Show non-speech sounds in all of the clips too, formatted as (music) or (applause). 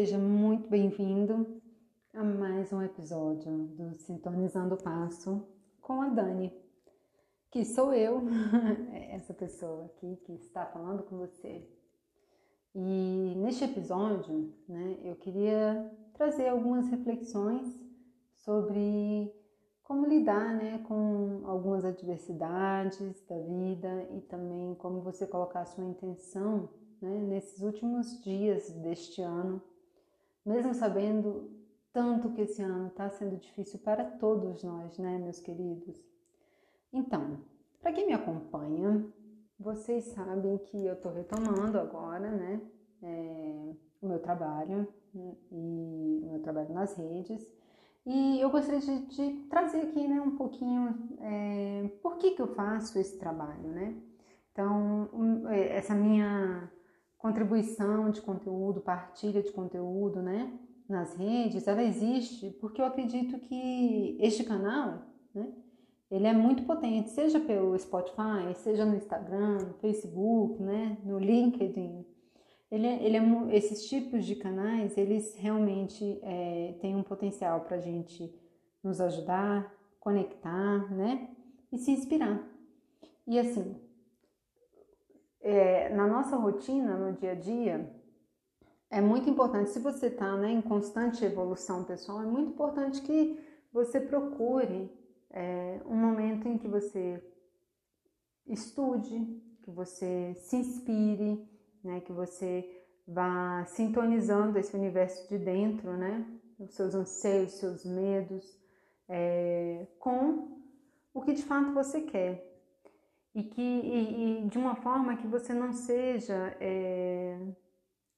seja muito bem-vindo a mais um episódio do Sintonizando o Passo com a Dani, que sou eu, (laughs) essa pessoa aqui que está falando com você. E neste episódio, né, eu queria trazer algumas reflexões sobre como lidar né, com algumas adversidades da vida e também como você colocar sua intenção né, nesses últimos dias deste ano, mesmo sabendo tanto que esse ano está sendo difícil para todos nós, né, meus queridos? Então, para quem me acompanha, vocês sabem que eu estou retomando agora, né, é, o meu trabalho e o meu trabalho nas redes. E eu gostaria de, de trazer aqui né, um pouquinho é, por que, que eu faço esse trabalho, né? Então, um, é, essa minha contribuição de conteúdo, partilha de conteúdo, né? Nas redes, ela existe porque eu acredito que este canal, né? Ele é muito potente, seja pelo Spotify, seja no Instagram, no Facebook, né? No LinkedIn, ele, é, ele é, esses tipos de canais, eles realmente é, têm um potencial para a gente nos ajudar, conectar, né? E se inspirar. E assim, é, na nossa rotina, no dia a dia, é muito importante, se você está né, em constante evolução pessoal, é muito importante que você procure é, um momento em que você estude, que você se inspire, né? Que você vá sintonizando esse universo de dentro, né? Os seus anseios, os seus medos, é, com o que de fato você quer. E que e, e de uma forma que você não seja é,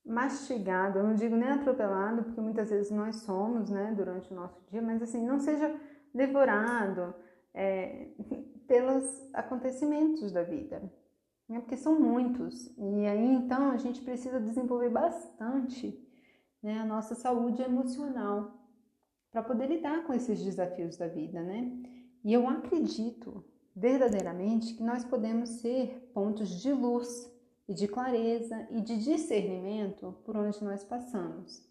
mastigado, eu não digo nem atropelado, porque muitas vezes nós somos, né, durante o nosso dia, mas assim, não seja devorado é, (laughs) pelos acontecimentos da vida né? porque são muitos. E aí então a gente precisa desenvolver bastante né, a nossa saúde emocional para poder lidar com esses desafios da vida, né? E eu acredito verdadeiramente que nós podemos ser pontos de luz e de clareza e de discernimento por onde nós passamos.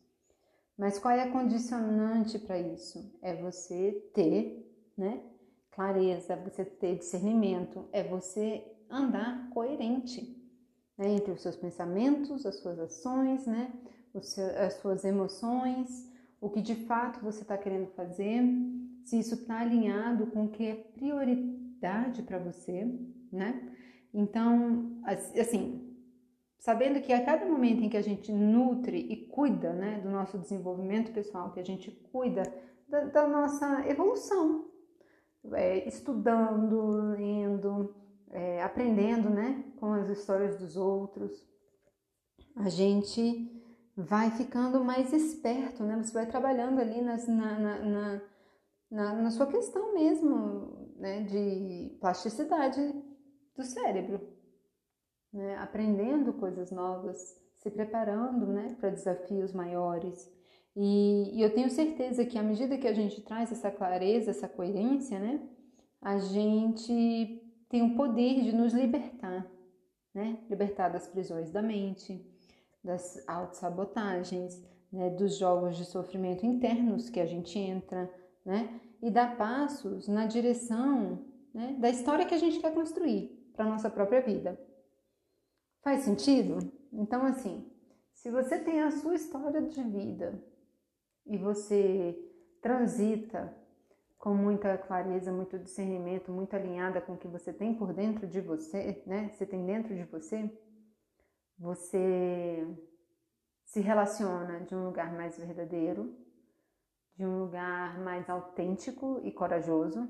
Mas qual é a condicionante para isso? É você ter, né, clareza, você ter discernimento, é você andar coerente né, entre os seus pensamentos, as suas ações, né, as suas emoções, o que de fato você está querendo fazer, se isso está alinhado com o que é para você, né? Então, assim, sabendo que a cada momento em que a gente nutre e cuida, né, do nosso desenvolvimento pessoal, que a gente cuida da, da nossa evolução, é, estudando, lendo, é, aprendendo né, com as histórias dos outros, a gente vai ficando mais esperto, né? Você vai trabalhando ali nas, na, na, na, na, sua questão mesmo, né? De plasticidade do cérebro, né? Aprendendo coisas novas, se preparando, né? Para desafios maiores. E, e eu tenho certeza que à medida que a gente traz essa clareza, essa coerência, né? A gente tem o poder de nos libertar, né? Libertar das prisões da mente, das autossabotagens, né? dos jogos de sofrimento internos que a gente entra, né? E dar passos na direção né? da história que a gente quer construir para a nossa própria vida. Faz sentido? Então, assim, se você tem a sua história de vida e você transita com muita clareza, muito discernimento, muito alinhada com o que você tem por dentro de você, né? Você tem dentro de você, você se relaciona de um lugar mais verdadeiro, de um lugar mais autêntico e corajoso.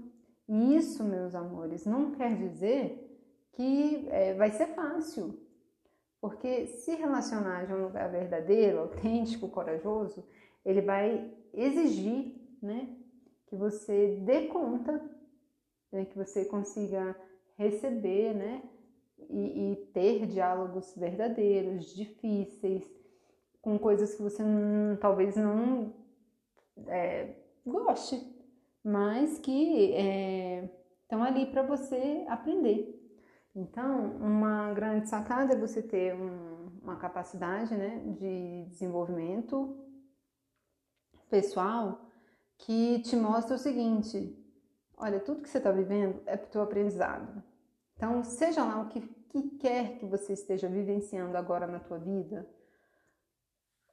E isso, meus amores, não quer dizer que é, vai ser fácil, porque se relacionar de um lugar verdadeiro, autêntico, corajoso, ele vai exigir, né, que você dê conta, né, que você consiga receber, né, e, e, ter diálogos verdadeiros, difíceis, com coisas que você talvez não é, goste, mas que estão é, ali para você aprender. Então, uma grande sacada é você ter um, uma capacidade né, de desenvolvimento pessoal que te mostra o seguinte: olha, tudo que você está vivendo é para o teu aprendizado. Então, seja lá o que, que quer que você esteja vivenciando agora na tua vida,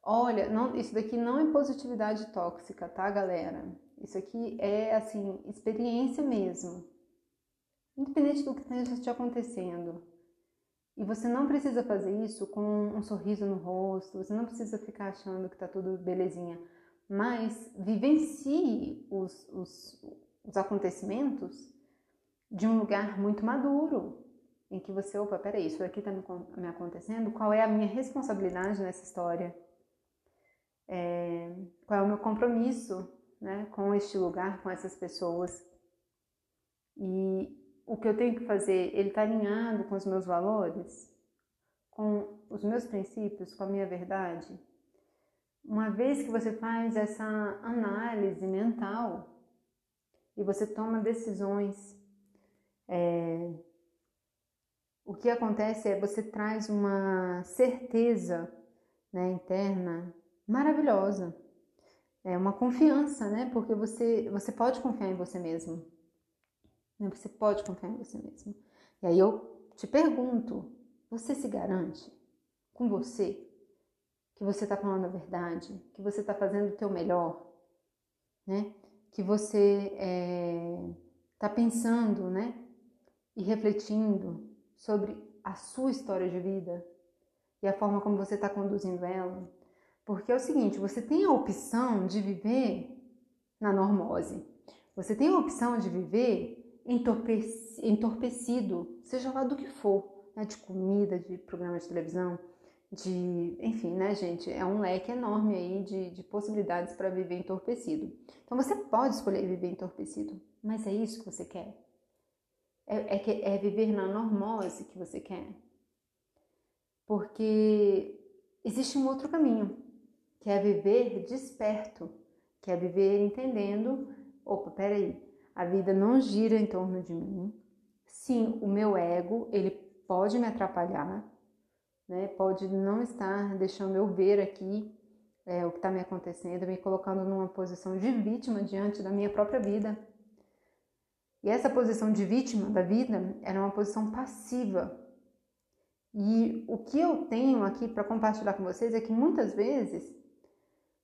olha, não, isso daqui não é positividade tóxica, tá, galera? Isso aqui é, assim, experiência mesmo. Independente do que esteja te acontecendo. E você não precisa fazer isso com um sorriso no rosto, você não precisa ficar achando que tá tudo belezinha. Mas vivencie os, os, os acontecimentos de um lugar muito maduro, em que você, opa, peraí, isso aqui me, me, acontecendo, qual é a minha responsabilidade nessa história? É, qual é o meu compromisso né, com este lugar, com essas pessoas? E o que eu tenho que fazer, ele está alinhado com os meus valores, com os meus princípios, com a minha verdade? Uma vez que você faz essa análise mental e você toma decisões é, o que acontece é você traz uma certeza né, interna maravilhosa, é uma confiança, né? Porque você você pode confiar em você mesmo, né? Você pode confiar em você mesmo. E aí eu te pergunto, você se garante com você que você está falando a verdade, que você está fazendo o teu melhor, né? Que você está é, pensando, né? e refletindo sobre a sua história de vida e a forma como você está conduzindo ela. Porque é o seguinte, você tem a opção de viver na normose. Você tem a opção de viver entorpecido, seja lá do que for, né? de comida, de programa de televisão, de, enfim, né, gente, é um leque enorme aí de, de possibilidades para viver entorpecido. Então você pode escolher viver entorpecido, mas é isso que você quer? É, é, é viver na normose que você quer. Porque existe um outro caminho, que é viver desperto, que é viver entendendo, opa, peraí, a vida não gira em torno de mim. Sim, o meu ego, ele pode me atrapalhar, né? Pode não estar deixando eu ver aqui é, o que está me acontecendo, me colocando numa posição de vítima diante da minha própria vida. E essa posição de vítima da vida era uma posição passiva. E o que eu tenho aqui para compartilhar com vocês é que muitas vezes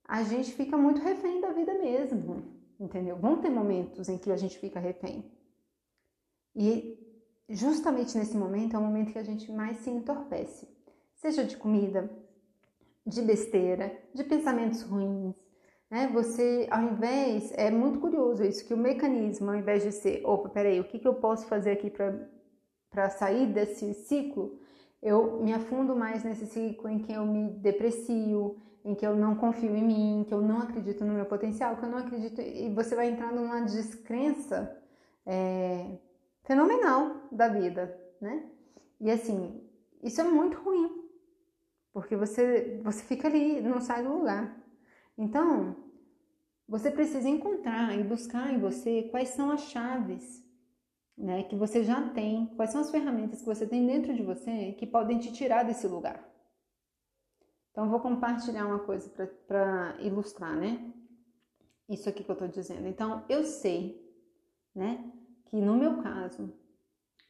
a gente fica muito refém da vida mesmo, entendeu? Vão ter momentos em que a gente fica refém. E justamente nesse momento é o momento que a gente mais se entorpece, seja de comida, de besteira, de pensamentos ruins, né? Você, ao invés, é muito curioso isso, que o mecanismo, ao invés de ser, opa, peraí, o que, que eu posso fazer aqui para sair desse ciclo? Eu me afundo mais nesse ciclo em que eu me deprecio, em que eu não confio em mim, que eu não acredito no meu potencial, que eu não acredito, e você vai entrando numa descrença é, fenomenal da vida, né? E assim, isso é muito ruim, porque você, você fica ali, não sai do lugar. Então, você precisa encontrar e buscar em você quais são as chaves né, que você já tem, quais são as ferramentas que você tem dentro de você que podem te tirar desse lugar. Então, vou compartilhar uma coisa para ilustrar, né? Isso aqui que eu estou dizendo. Então, eu sei, né, que no meu caso,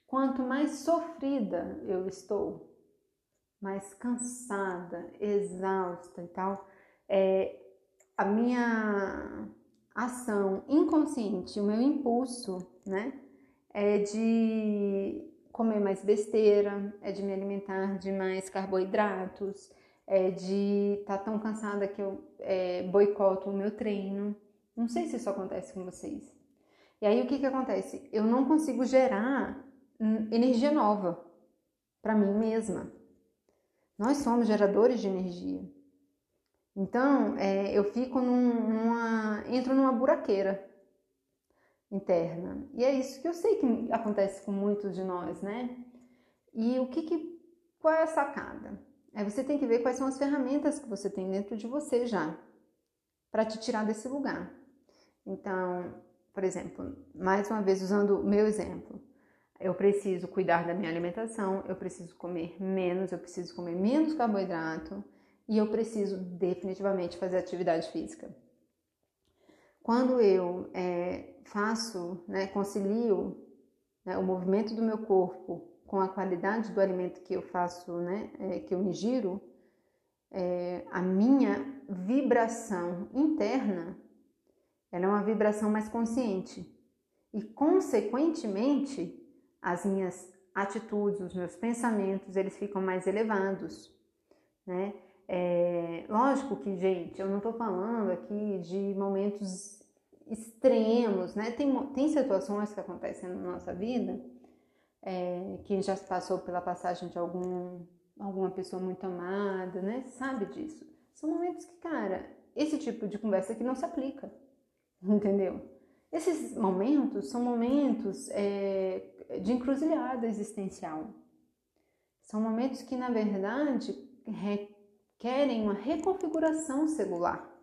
quanto mais sofrida eu estou, mais cansada, exausta e tal, é, a minha ação inconsciente, o meu impulso, né, é de comer mais besteira, é de me alimentar de mais carboidratos, é de estar tá tão cansada que eu é, boicoto o meu treino. Não sei se isso acontece com vocês. E aí o que que acontece? Eu não consigo gerar energia nova para mim mesma. Nós somos geradores de energia. Então, é, eu fico num, numa. entro numa buraqueira interna. E é isso que eu sei que acontece com muitos de nós, né? E o que, que qual é a sacada? É você tem que ver quais são as ferramentas que você tem dentro de você já para te tirar desse lugar. Então, por exemplo, mais uma vez usando o meu exemplo, eu preciso cuidar da minha alimentação, eu preciso comer menos, eu preciso comer menos carboidrato, e eu preciso definitivamente fazer atividade física. Quando eu é, faço, né, concilio né, o movimento do meu corpo com a qualidade do alimento que eu faço, né, é, que eu ingiro, é, a minha vibração interna ela é uma vibração mais consciente e, consequentemente, as minhas atitudes, os meus pensamentos, eles ficam mais elevados, né? É, lógico que, gente, eu não estou falando aqui de momentos extremos, né? Tem, tem situações que acontecem na nossa vida, é, quem já passou pela passagem de algum, alguma pessoa muito amada, né? Sabe disso. São momentos que, cara, esse tipo de conversa aqui não se aplica, (laughs) entendeu? Esses momentos são momentos é, de encruzilhada existencial. São momentos que, na verdade, requerem uma reconfiguração celular.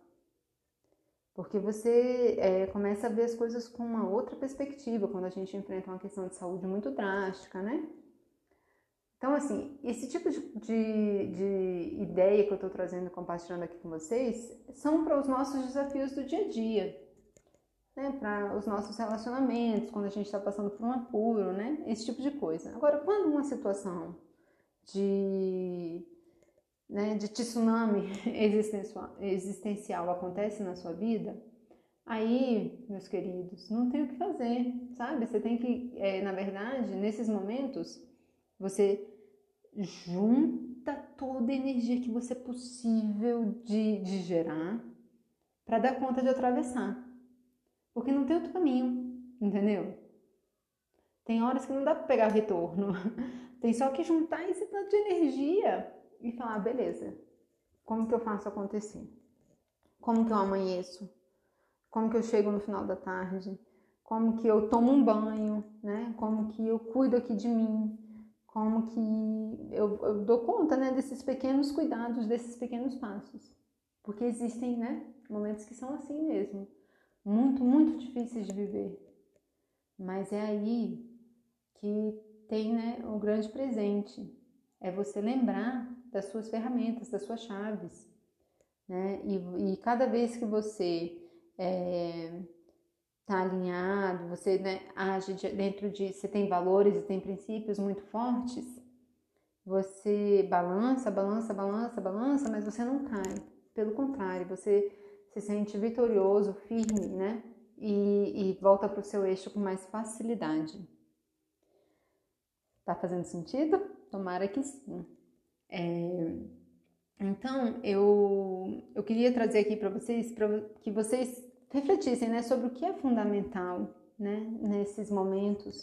Porque você é, começa a ver as coisas com uma outra perspectiva quando a gente enfrenta uma questão de saúde muito drástica, né? Então, assim, esse tipo de, de, de ideia que eu estou trazendo e compartilhando aqui com vocês são para os nossos desafios do dia a dia né, para os nossos relacionamentos, quando a gente está passando por um apuro, né, esse tipo de coisa. Agora, quando uma situação de, né, de tsunami (laughs) existencial, acontece na sua vida, aí, meus queridos, não tem o que fazer, sabe? Você tem que, é, na verdade, nesses momentos, você junta toda a energia que você é possível de, de gerar para dar conta de atravessar. Porque não tem outro caminho, entendeu? Tem horas que não dá para pegar retorno. (laughs) Tem só que juntar esse tanto de energia e falar, beleza, como que eu faço acontecer? Como que eu amanheço? Como que eu chego no final da tarde? Como que eu tomo um banho, né? Como que eu cuido aqui de mim? Como que eu, eu dou conta, né, desses pequenos cuidados, desses pequenos passos? Porque existem, né, momentos que são assim mesmo muito, muito difíceis de viver. Mas é aí que tem né, o grande presente. É você lembrar das suas ferramentas, das suas chaves. Né? E, e cada vez que você é, tá alinhado, você né, age dentro de. Você tem valores e tem princípios muito fortes, você balança, balança, balança, balança, mas você não cai. Pelo contrário, você se sente vitorioso, firme, né? E, e volta para o seu eixo com mais facilidade. Tá fazendo sentido? Tomara que sim. É... Então, eu, eu queria trazer aqui para vocês, para que vocês refletissem né, sobre o que é fundamental né, nesses momentos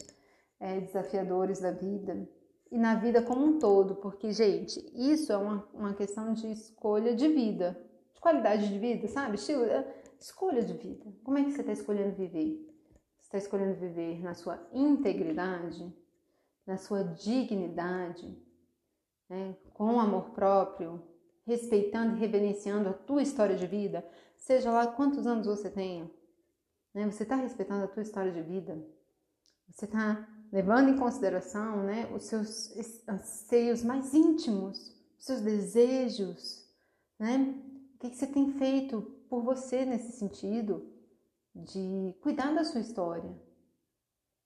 é, desafiadores da vida e na vida como um todo, porque, gente, isso é uma, uma questão de escolha de vida, de qualidade de vida, sabe? Estilo, é, escolha de vida. Como é que você está escolhendo viver? Você está escolhendo viver na sua integridade, na sua dignidade, né? com amor próprio, respeitando e reverenciando a tua história de vida, seja lá quantos anos você tenha. Né? Você está respeitando a tua história de vida? Você está levando em consideração né, os seus anseios mais íntimos, os seus desejos, né? O que, você tem feito por você nesse sentido de cuidar da sua história?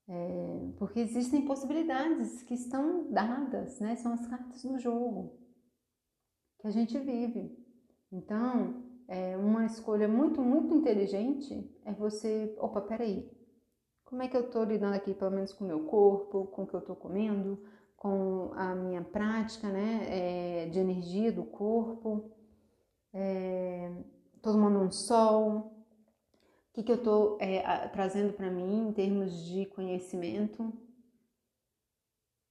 É, porque existem possibilidades que estão dadas, né? São as cartas do jogo que a gente vive. Então, é uma escolha muito, muito inteligente é você, opa, peraí, como é que eu estou lidando aqui, pelo menos com o meu corpo, com o que eu estou comendo, com a minha prática, né, é, de energia do corpo, é, tomando um sol, o que, que eu estou é, trazendo para mim em termos de conhecimento,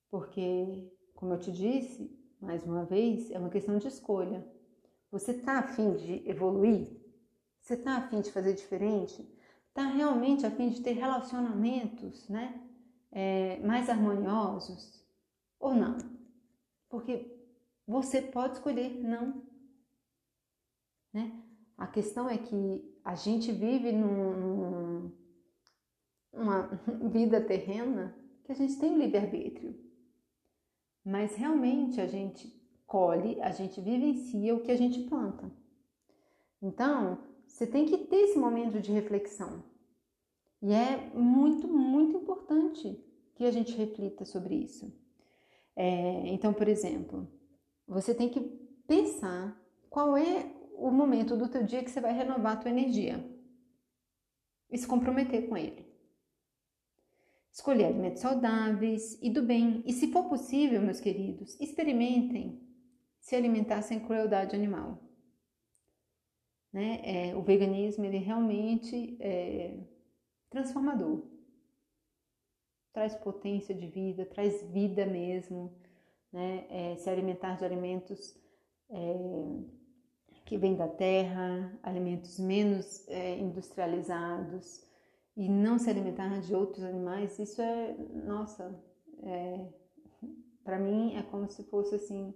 porque, como eu te disse, mais uma vez, é uma questão de escolha. Você está afim de evoluir? Você está afim de fazer diferente? Está realmente afim de ter relacionamentos né, é, mais harmoniosos? Ou não? Porque você pode escolher não. Né? A questão é que a gente vive num, numa (laughs) vida terrena que a gente tem o livre-arbítrio. Mas realmente a gente colhe, a gente vivencia o que a gente planta. Então, Você tem que ter esse momento de reflexão. E é muito, muito importante que a gente reflita sobre isso. É, então, por exemplo, você tem que pensar qual é o momento do teu dia que você vai renovar a tua energia e se comprometer com ele. Escolher alimentos saudáveis e do bem. E se for possível, meus queridos, experimentem se alimentar sem crueldade animal. Né? É, o veganismo ele realmente é transformador. Traz potência de vida, traz vida mesmo. Né? É, se alimentar de alimentos é, que vêm da terra, alimentos menos é, industrializados e não se alimentar de outros animais, isso é, nossa, é, para mim é como se fosse assim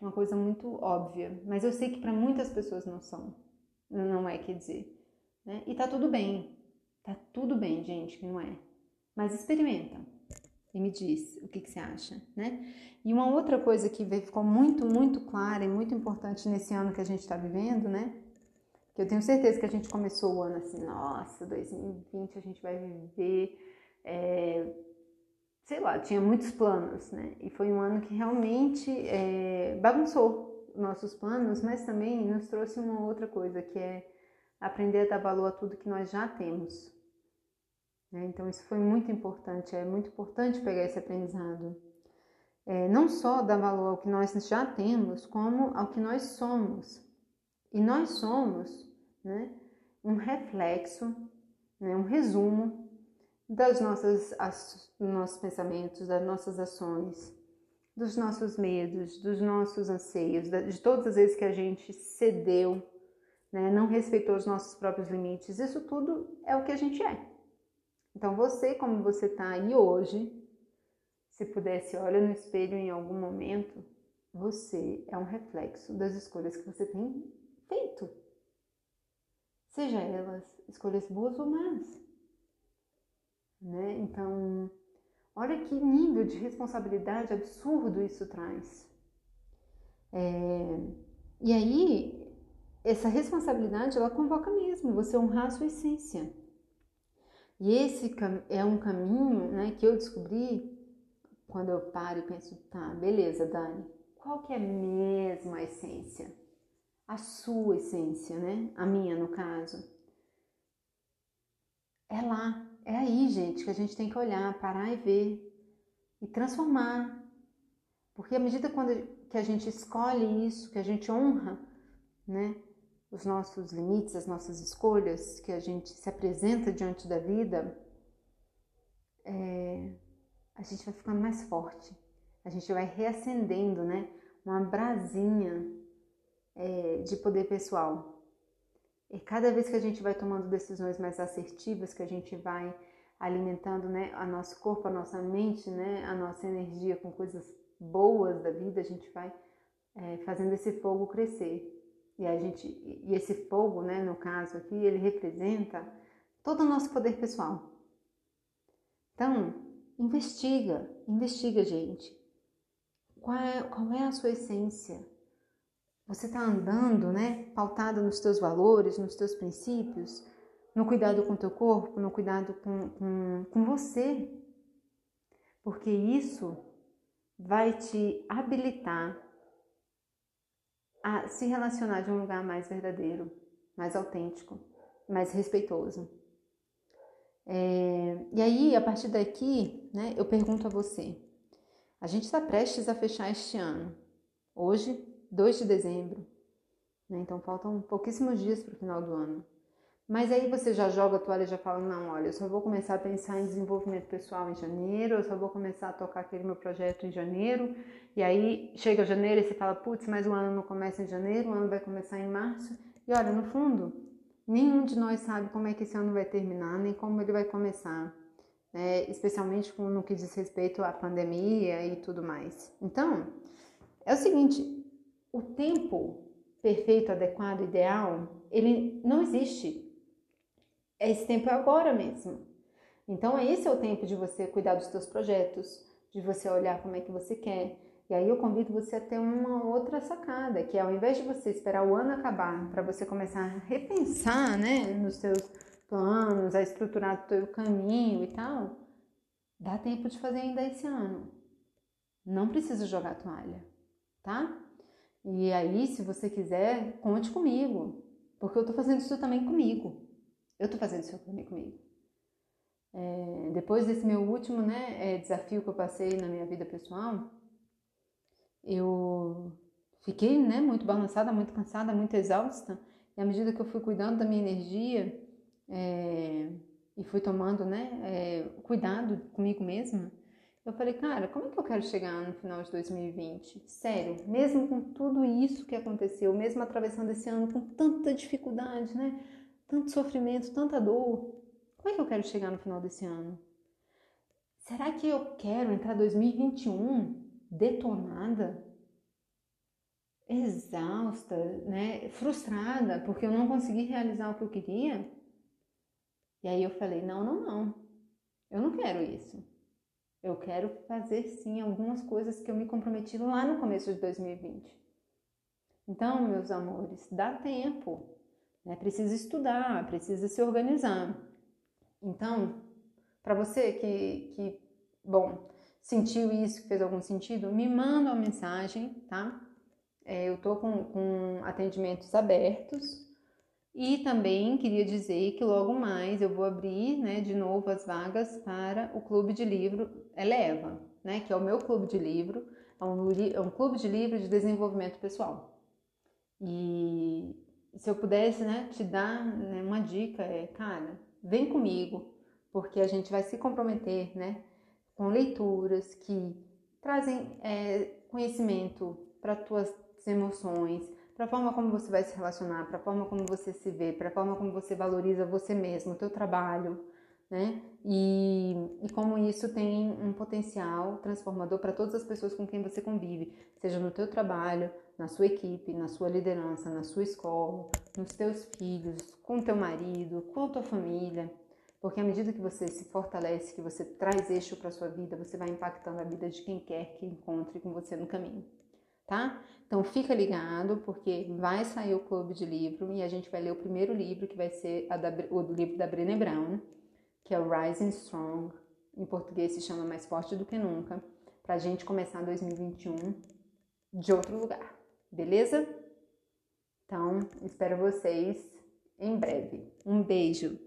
uma coisa muito óbvia, mas eu sei que para muitas pessoas não são, não é, quer dizer, né? E tá tudo bem, tá tudo bem, gente, não é, mas experimenta e me diz o que, que você acha, né? E uma outra coisa que ficou muito, muito clara e muito importante nesse ano que a gente está vivendo, né? Que eu tenho certeza que a gente começou o ano assim, nossa, 2020 a gente vai viver, é, sei lá, tinha muitos planos, né? E foi um ano que realmente é, bagunçou nossos planos, mas também nos trouxe uma outra coisa, que é aprender a dar valor a tudo que nós já temos. Né? Então, isso foi muito importante, é muito importante pegar esse aprendizado. É, não só dar valor ao que nós já temos, como ao que nós somos. E nós somos né, um reflexo, né, um resumo das nossas, as, dos nossos pensamentos, das nossas ações, dos nossos medos, dos nossos anseios, de todas as vezes que a gente cedeu, né, não respeitou os nossos próprios limites. Isso tudo é o que a gente é. Então, você, como você está aí hoje, se pudesse olhar no espelho em algum momento, você é um reflexo das escolhas que você tem feito. Seja elas escolhas boas ou más. Né? Então, olha que nível de responsabilidade absurdo isso traz. É... E aí, essa responsabilidade, ela convoca mesmo você honrar a sua essência. E esse é um caminho né, que eu descobri quando eu paro e penso, tá, beleza, Dani, qual que é mesmo a essência? A sua essência, né? A minha, no caso. É lá, é aí, gente, que a gente tem que olhar, parar e ver e transformar. Porque à medida que a gente escolhe isso, que a gente honra, né? Os nossos limites, as nossas escolhas, que a gente se apresenta diante da vida, é, a gente vai ficando mais forte, a gente vai reacendendo, né? Uma brasinha é, de poder pessoal. E cada vez que a gente vai tomando decisões mais assertivas, que a gente vai alimentando, né, a nosso corpo, a nossa mente, né, a nossa energia com coisas boas da vida, a gente vai é, fazendo esse fogo crescer. E a gente e esse fogo, né, no caso aqui, ele representa todo o nosso poder pessoal. Então, investiga, investiga, gente. Qual é, qual é a sua essência? Você está andando, né, pautado nos teus valores, nos teus princípios, no cuidado com o teu corpo, no cuidado com, com, com você. Porque isso vai te habilitar a se relacionar de um lugar mais verdadeiro, mais autêntico, mais respeitoso. É, e aí, a partir daqui, né, eu pergunto a você: a gente está prestes a fechar este ano, hoje, 2 de dezembro, né, então faltam pouquíssimos dias para o final do ano. Mas aí você já joga a toalha e já fala: não, olha, eu só vou começar a pensar em desenvolvimento pessoal em janeiro, eu só vou começar a tocar aquele meu projeto em janeiro. E aí chega janeiro e você fala: putz, mas o ano não começa em janeiro, o ano vai começar em março. E olha, no fundo, nenhum de nós sabe como é que esse ano vai terminar, nem como ele vai começar, né? especialmente no que diz respeito à pandemia e tudo mais. Então, é o seguinte: o tempo perfeito, adequado, ideal, ele não existe esse tempo é agora mesmo. Então, esse é o tempo de você cuidar dos seus projetos, de você olhar como é que você quer, E aí eu convido você a ter uma outra sacada, que é ao invés de você esperar o ano acabar para você começar a repensar, né, nos seus planos, a estruturar o seu caminho e tal, dá tempo de fazer ainda esse ano. Não precisa jogar toalha, tá? E aí, se você quiser, conte comigo, porque eu tô fazendo isso também comigo. Eu tô fazendo isso comigo. É, depois desse meu último né, é, desafio que eu passei na minha vida pessoal, eu fiquei né, muito balançada, muito cansada, muito exausta. E à medida que eu fui cuidando da minha energia é, e fui tomando né, é, cuidado comigo mesma, eu falei, cara, como é que eu quero chegar no final de 2020? Sério, mesmo com tudo isso que aconteceu, mesmo atravessando esse ano com tanta dificuldade, né? Tanto sofrimento, tanta dor, como é que eu quero chegar no final desse ano? Será que eu quero entrar 2021 detonada, exausta, né, frustrada porque eu não consegui realizar o que eu queria. E aí eu falei: não, não, não, eu não quero isso. Eu quero fazer sim algumas coisas que eu me comprometi lá no começo de 2020. Então, meus amores, dá tempo, né? Precisa estudar, precisa se organizar. Então, para você que, que, bom, sentiu isso, que fez algum sentido, me manda uma mensagem, tá? É, eu tô com, com atendimentos abertos e também queria dizer que logo mais eu vou abrir, né, de novo as vagas para o Clube de Livro Eleva, né, que é o meu clube de livro, é um, é um clube de livro de desenvolvimento pessoal. E se eu pudesse, né, te dar né, uma dica, é, cara, vem comigo, porque a gente vai se comprometer, né, com leituras que trazem é, conhecimento para tuas emoções, para a forma como você vai se relacionar, para a forma como você se vê, para a forma como você valoriza você mesmo, o teu trabalho, né? E, e como isso tem um potencial transformador para todas as pessoas com quem você convive, seja no teu trabalho, na sua equipe, na sua liderança, na sua escola, nos teus filhos, com teu marido, com tua família. Porque à medida que você se fortalece, que você traz eixo para sua vida, você vai impactando a vida de quem quer que encontre com você no caminho, tá? Então fica ligado, porque vai sair o clube de livro e a gente vai ler o primeiro livro, que vai ser da, o livro da Brené Brown, que é o Rising Strong. Em português se chama Mais Forte do que Nunca, para a gente começar 2021 de outro lugar, beleza? Então, espero vocês em breve. Um beijo!